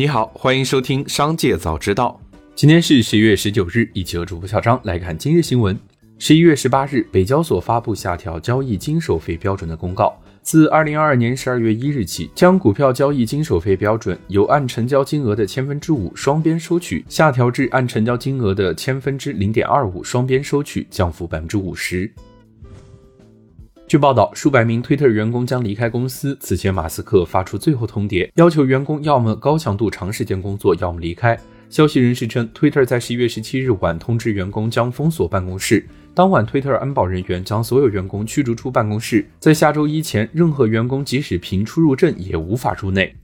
你好，欢迎收听《商界早知道》。今天是十一月十九日，一起和主播小张来看今日新闻。十一月十八日，北交所发布下调交易经手费标准的公告，自二零二二年十二月一日起，将股票交易经手费标准由按成交金额的千分之五双边收取下调至按成交金额的千分之零点二五双边收取，降幅百分之五十。据报道，数百名 Twitter 员工将离开公司。此前，马斯克发出最后通牒，要求员工要么高强度长时间工作，要么离开。消息人士称，Twitter 在十一月十七日晚通知员工将封锁办公室。当晚推特安保人员将所有员工驱逐出办公室。在下周一前，任何员工即使凭出入证也无法入内。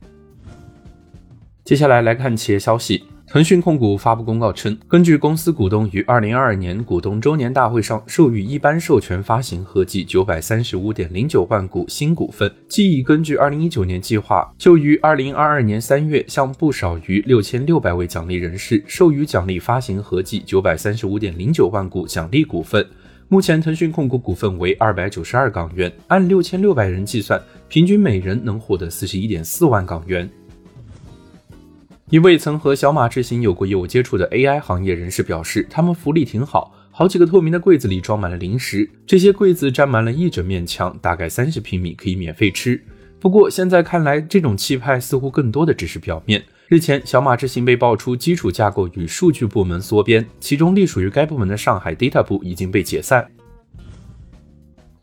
接下来来看企业消息。腾讯控股发布公告称，根据公司股东于二零二二年股东周年大会上授予一般授权发行合计九百三十五点零九万股新股份，即已根据二零一九年计划，就于二零二二年三月向不少于六千六百位奖励人士授予奖励发行合计九百三十五点零九万股奖励股份。目前，腾讯控股股份为二百九十二港元，按六千六百人计算，平均每人能获得四十一点四万港元。一位曾和小马智行有过业务接触的 AI 行业人士表示，他们福利挺好，好几个透明的柜子里装满了零食，这些柜子占满了一整面墙，大概三十平米，可以免费吃。不过现在看来，这种气派似乎更多的只是表面。日前，小马智行被爆出基础架构与数据部门缩编，其中隶属于该部门的上海 Data 部已经被解散。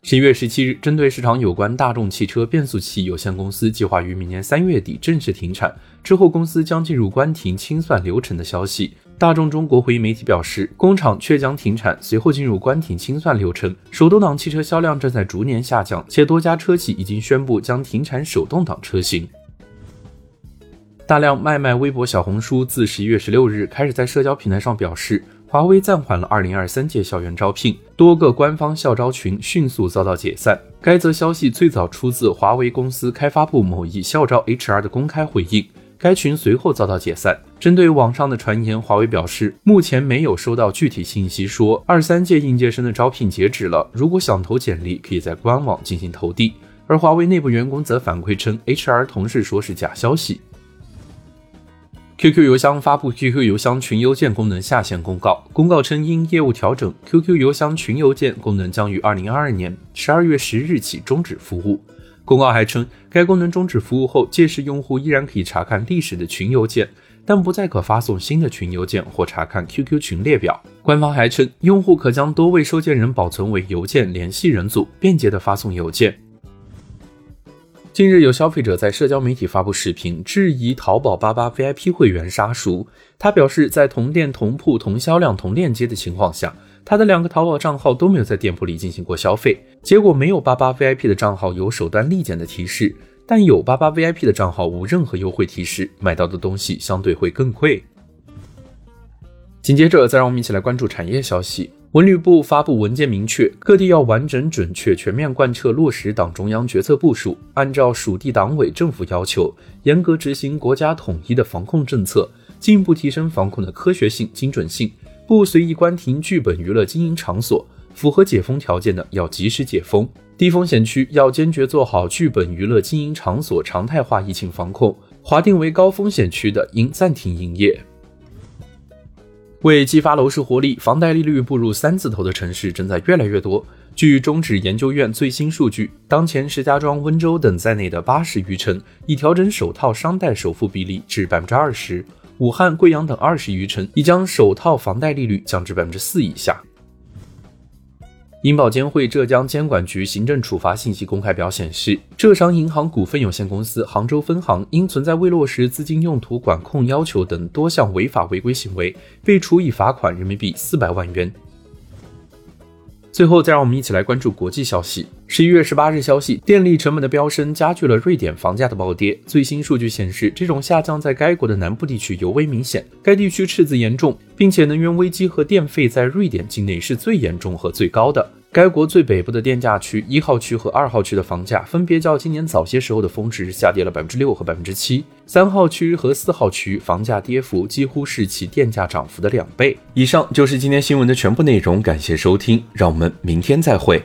十一月十七日，针对市场有关大众汽车变速器有限公司计划于明年三月底正式停产，之后公司将进入关停清算流程的消息，大众中国回应媒体表示，工厂确将停产，随后进入关停清算流程。手动挡汽车销量正在逐年下降，且多家车企已经宣布将停产手动挡车型。大量卖卖微博、小红书自十一月十六日开始在社交平台上表示。华为暂缓了2023届校园招聘，多个官方校招群迅速遭到解散。该则消息最早出自华为公司开发部某一校招 HR 的公开回应，该群随后遭到解散。针对网上的传言，华为表示目前没有收到具体信息说二三届应届生的招聘截止了，如果想投简历，可以在官网进行投递。而华为内部员工则反馈称，HR 同事说是假消息。QQ 邮箱发布 QQ 邮箱群邮件功能下线公告。公告称，因业务调整，QQ 邮箱群邮件功能将于二零二二年十二月十日起终止服务。公告还称，该功能终止服务后，届时用户依然可以查看历史的群邮件，但不再可发送新的群邮件或查看 QQ 群列表。官方还称，用户可将多位收件人保存为邮件联系人组，便捷地发送邮件。近日，有消费者在社交媒体发布视频，质疑淘宝八八 VIP 会员杀熟。他表示，在同店、同铺、同销量、同链接的情况下，他的两个淘宝账号都没有在店铺里进行过消费，结果没有八八 VIP 的账号有首单立减的提示，但有八八 VIP 的账号无任何优惠提示，买到的东西相对会更贵。紧接着，再让我们一起来关注产业消息。文旅部发布文件，明确各地要完整、准确、全面贯彻落实党中央决策部署，按照属地党委政府要求，严格执行国家统一的防控政策，进一步提升防控的科学性、精准性。不随意关停剧本娱乐经营场所，符合解封条件的要及时解封。低风险区要坚决做好剧本娱乐经营场所常态化疫情防控，划定为高风险区的应暂停营业。为激发楼市活力，房贷利率步入三字头的城市正在越来越多。据中指研究院最新数据，当前石家庄、温州等在内的八十余城已调整首套商贷首付比例至百分之二十；武汉、贵阳等二十余城已将首套房贷利率降至百分之四以下。银保监会浙江监管局行政处罚信息公开表显示，浙商银行股份有限公司杭州分行因存在未落实资金用途管控要求等多项违法违规行为，被处以罚款人民币四百万元。最后，再让我们一起来关注国际消息。十一月十八日消息，电力成本的飙升加剧了瑞典房价的暴跌。最新数据显示，这种下降在该国的南部地区尤为明显，该地区赤字严重，并且能源危机和电费在瑞典境内是最严重和最高的。该国最北部的电价区一号区和二号区的房价分别较今年早些时候的峰值下跌了百分之六和百分之七，三号区和四号区房价跌幅几乎是其电价涨幅的两倍以上。就是今天新闻的全部内容，感谢收听，让我们明天再会。